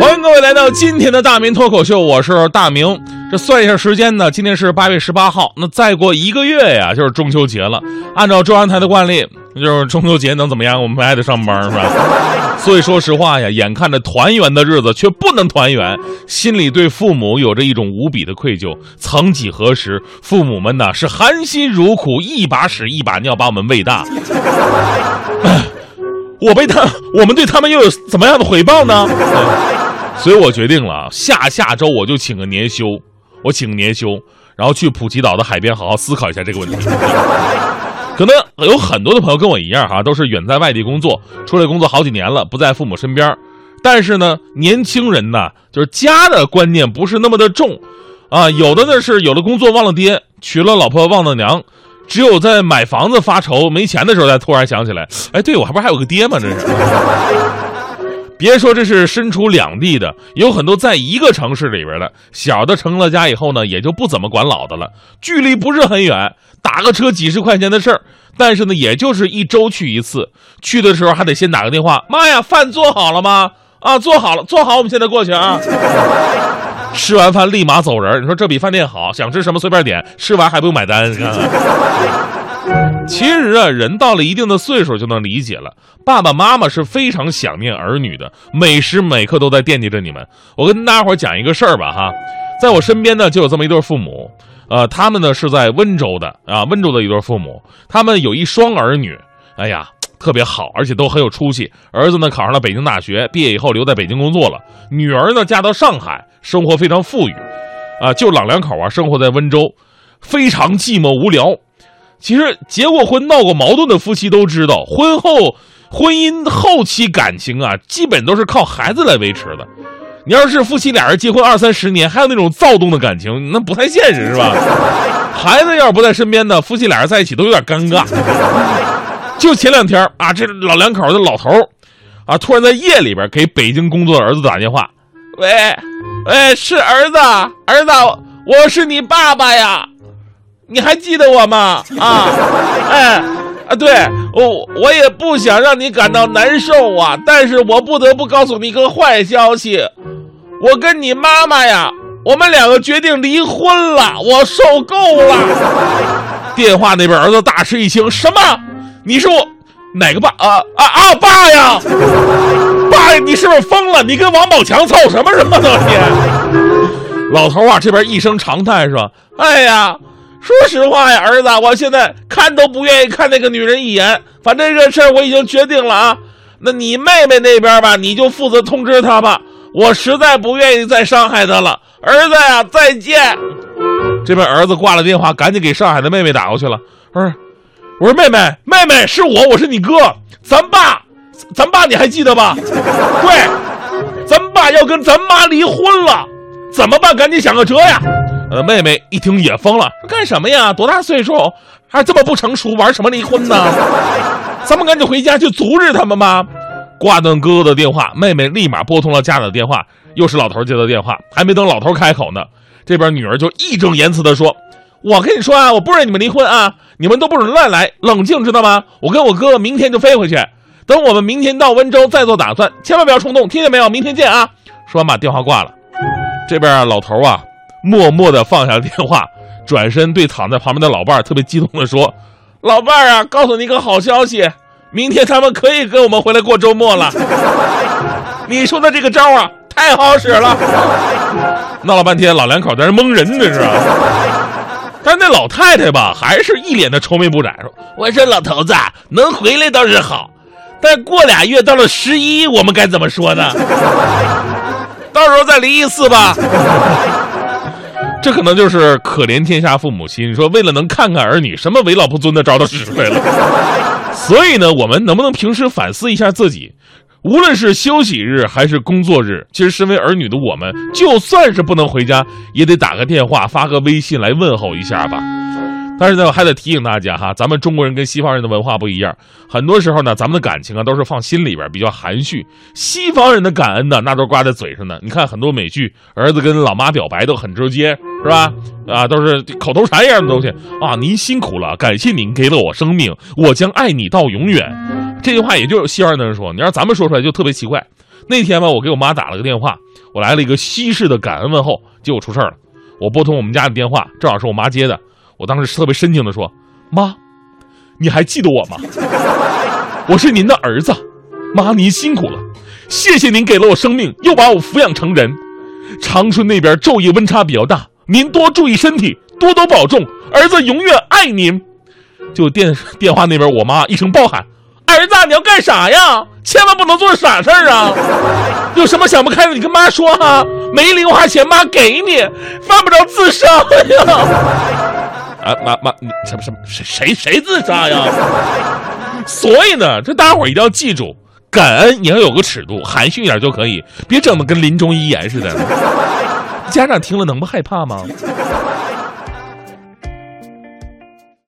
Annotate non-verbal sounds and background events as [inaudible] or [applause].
欢迎各位来到今天的大明脱口秀，我是大明。这算一下时间呢，今天是八月十八号，那再过一个月呀，就是中秋节了。按照中央台的惯例，就是中秋节能怎么样？我们还得上班，是吧？所以说实话呀，眼看着团圆的日子却不能团圆，心里对父母有着一种无比的愧疚。曾几何时，父母们呢是含辛茹苦，一把屎一把尿把我们喂大。我被他，我们对他们又有怎么样的回报呢？[laughs] 所以我决定了，下下周我就请个年休，我请个年休，然后去普吉岛的海边好好思考一下这个问题。[laughs] 可能有很多的朋友跟我一样哈，都是远在外地工作，出来工作好几年了，不在父母身边。但是呢，年轻人呢，就是家的观念不是那么的重，啊，有的呢是有了工作忘了爹，娶了老婆忘了娘，只有在买房子发愁没钱的时候，才突然想起来，哎，对我还不还有个爹吗？这是。[laughs] 别说这是身处两地的，有很多在一个城市里边的，小的成了家以后呢，也就不怎么管老的了，距离不是很远，打个车几十块钱的事儿，但是呢，也就是一周去一次，去的时候还得先打个电话，妈呀，饭做好了吗？啊，做好了，做好，我们现在过去啊。吃完饭立马走人，你说这比饭店好，想吃什么随便点，吃完还不用买单，你看。[laughs] 其实啊，人到了一定的岁数就能理解了。爸爸妈妈是非常想念儿女的，每时每刻都在惦记着你们。我跟大家伙讲一个事儿吧，哈，在我身边呢就有这么一对父母，呃，他们呢是在温州的啊，温州的一对父母，他们有一双儿女，哎呀，特别好，而且都很有出息。儿子呢考上了北京大学，毕业以后留在北京工作了；女儿呢嫁到上海，生活非常富裕，啊，就老两口啊，生活在温州，非常寂寞无聊。其实结过婚、闹过矛盾的夫妻都知道，婚后婚姻后期感情啊，基本都是靠孩子来维持的。你要是夫妻俩人结婚二三十年，还有那种躁动的感情，那不太现实，是吧？孩子要是不在身边呢，夫妻俩人在一起都有点尴尬。就前两天啊，这老两口的老头啊，突然在夜里边给北京工作的儿子打电话：“喂，喂，是儿子，儿子，我是你爸爸呀。”你还记得我吗？啊，[laughs] 哎，啊，对我我也不想让你感到难受啊，但是我不得不告诉你一个坏消息，我跟你妈妈呀，我们两个决定离婚了，我受够了。电话那边儿子大吃一惊，什么？你是我哪个爸？啊啊啊！爸呀，[laughs] 爸呀，你是不是疯了？你跟王宝强凑什么什么呢？你老头啊，这边一声长叹说：“哎呀。”说实话呀，儿子，我现在看都不愿意看那个女人一眼。反正这事儿我已经决定了啊。那你妹妹那边吧，你就负责通知她吧。我实在不愿意再伤害她了。儿子呀，再见。这边儿子挂了电话，赶紧给上海的妹妹打过去了。不是，我说妹妹，妹妹是我，我是你哥，咱爸，咱爸你还记得吧？[laughs] 对，咱爸要跟咱妈离婚了，怎么办？赶紧想个辙呀。呃，妹妹一听也疯了，干什么呀？多大岁数，还这么不成熟，玩什么离婚呢？[laughs] 咱们赶紧回家去阻止他们吧。挂断哥哥的电话，妹妹立马拨通了家里的电话，又是老头接的电话。还没等老头开口呢，这边女儿就义正言辞地说：“我跟你说啊，我不让你们离婚啊，你们都不准乱来，冷静知道吗？我跟我哥明天就飞回去，等我们明天到温州再做打算，千万不要冲动，听见没有？明天见啊！”说完把电话挂了。这边啊老头啊。默默地放下了电话，转身对躺在旁边的老伴儿特别激动地说：“老伴儿啊，告诉你一个好消息，明天他们可以跟我们回来过周末了。你说的这个招啊，太好使了。”闹了半天，老两口在这蒙人，这是。但那老太太吧，还是一脸的愁眉不展，说：“我说老头子能回来倒是好，但过俩月到了十一，我们该怎么说呢？[laughs] 到时候再离一次吧。”这可能就是可怜天下父母心。你说为了能看看儿女，什么为老不尊的招都使出来了。所以呢，我们能不能平时反思一下自己？无论是休息日还是工作日，其实身为儿女的我们，就算是不能回家，也得打个电话、发个微信来问候一下吧。但是呢，我还得提醒大家哈，咱们中国人跟西方人的文化不一样，很多时候呢，咱们的感情啊都是放心里边，比较含蓄。西方人的感恩呢，那都挂在嘴上呢。你看很多美剧，儿子跟老妈表白都很直接，是吧？啊，都是口头禅一样的东西啊。您辛苦了，感谢您给了我生命，我将爱你到永远。这句话也就是西方人说，你让咱们说出来就特别奇怪。那天吧，我给我妈打了个电话，我来了一个西式的感恩问候，结果出事儿了。我拨通我们家的电话，正好是我妈接的。我当时特别深情的说：“妈，你还记得我吗？我是您的儿子，妈您辛苦了，谢谢您给了我生命，又把我抚养成人。长春那边昼夜温差比较大，您多注意身体，多多保重，儿子永远爱您。”就电 [laughs] 电话那边，我妈一声暴喊：“儿子，你要干啥呀？千万不能做傻事儿啊！有什么想不开的，你跟妈说哈。没零花钱，妈给你，犯不着自杀呀。”啊，妈妈，你什么什么谁谁谁自杀呀？所以呢，这大伙儿一定要记住，感恩也要有个尺度，含蓄一点就可以，别整的跟临终遗言似的。家长听了能不害怕吗？